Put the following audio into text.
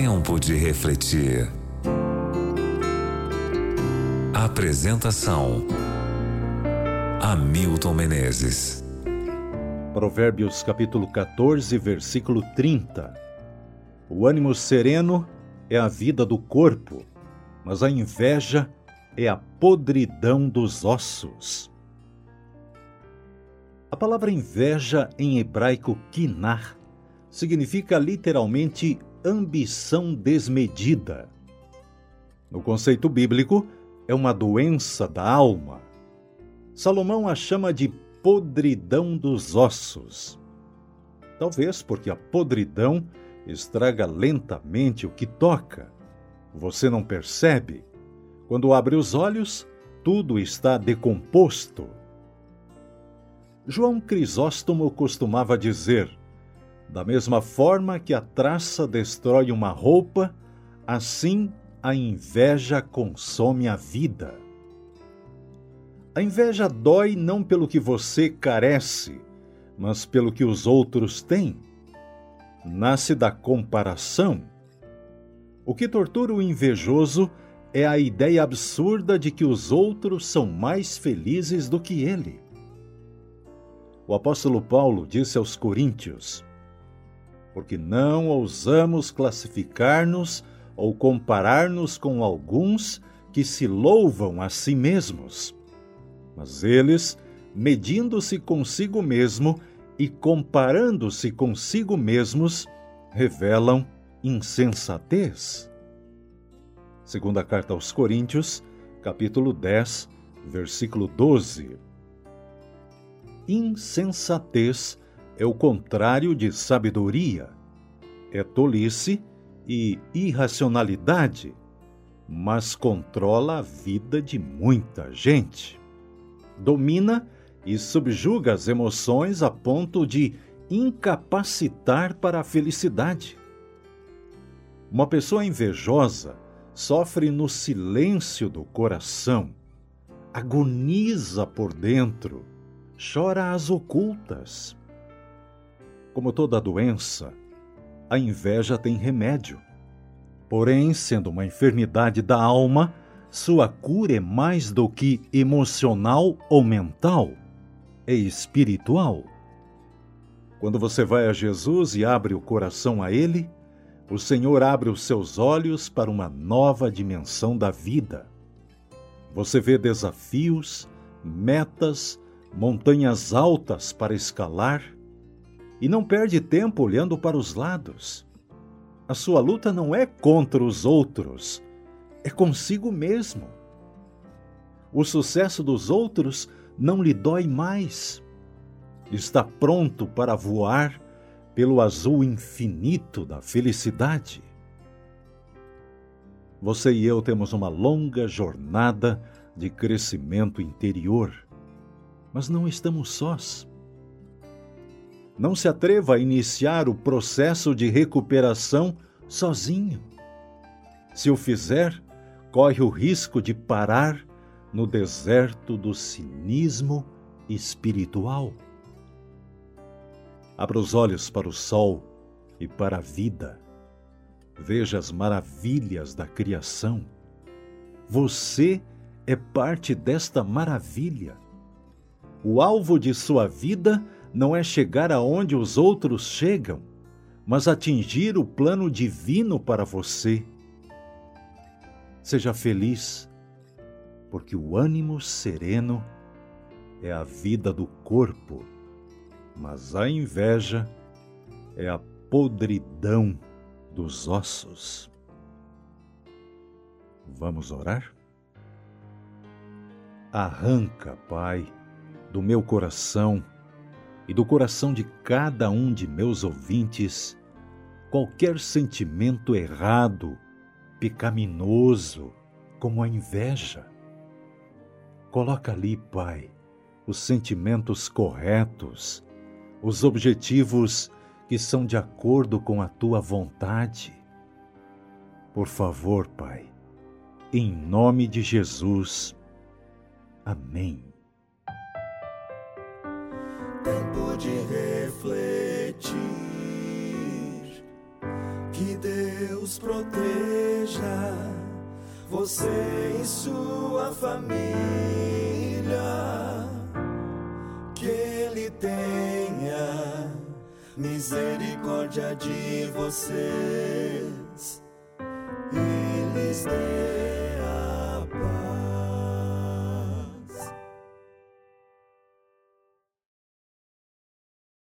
Tempo de refletir. Apresentação: Hamilton Menezes. Provérbios capítulo 14, versículo 30. O ânimo sereno é a vida do corpo, mas a inveja é a podridão dos ossos. A palavra inveja em hebraico kinar significa literalmente ambição desmedida. No conceito bíblico, é uma doença da alma. Salomão a chama de podridão dos ossos. Talvez porque a podridão estraga lentamente o que toca. Você não percebe. Quando abre os olhos, tudo está decomposto. João Crisóstomo costumava dizer: da mesma forma que a traça destrói uma roupa, assim a inveja consome a vida. A inveja dói não pelo que você carece, mas pelo que os outros têm. Nasce da comparação. O que tortura o invejoso é a ideia absurda de que os outros são mais felizes do que ele. O apóstolo Paulo disse aos Coríntios: porque não ousamos classificar-nos ou comparar-nos com alguns que se louvam a si mesmos. Mas eles, medindo-se consigo mesmo e comparando-se consigo mesmos, revelam insensatez. Segunda carta aos Coríntios, capítulo 10, versículo 12. Insensatez é o contrário de sabedoria, é tolice e irracionalidade, mas controla a vida de muita gente. Domina e subjuga as emoções a ponto de incapacitar para a felicidade. Uma pessoa invejosa sofre no silêncio do coração, agoniza por dentro, chora às ocultas como toda doença, a inveja tem remédio. Porém, sendo uma enfermidade da alma, sua cura é mais do que emocional ou mental, é espiritual. Quando você vai a Jesus e abre o coração a Ele, o Senhor abre os seus olhos para uma nova dimensão da vida. Você vê desafios, metas, montanhas altas para escalar e não perde tempo olhando para os lados. A sua luta não é contra os outros, é consigo mesmo. O sucesso dos outros não lhe dói mais. Está pronto para voar pelo azul infinito da felicidade. Você e eu temos uma longa jornada de crescimento interior, mas não estamos sós não se atreva a iniciar o processo de recuperação sozinho. Se o fizer, corre o risco de parar no deserto do cinismo espiritual. Abra os olhos para o sol e para a vida. Veja as maravilhas da criação. Você é parte desta maravilha. O alvo de sua vida é não é chegar aonde os outros chegam, mas atingir o plano divino para você. Seja feliz, porque o ânimo sereno é a vida do corpo, mas a inveja é a podridão dos ossos. Vamos orar? Arranca, Pai, do meu coração e do coração de cada um de meus ouvintes qualquer sentimento errado, pecaminoso, como a inveja. Coloca ali, Pai, os sentimentos corretos, os objetivos que são de acordo com a tua vontade. Por favor, Pai, em nome de Jesus. Amém Proteja você e sua família. Que Ele tenha misericórdia de vocês. Eles têm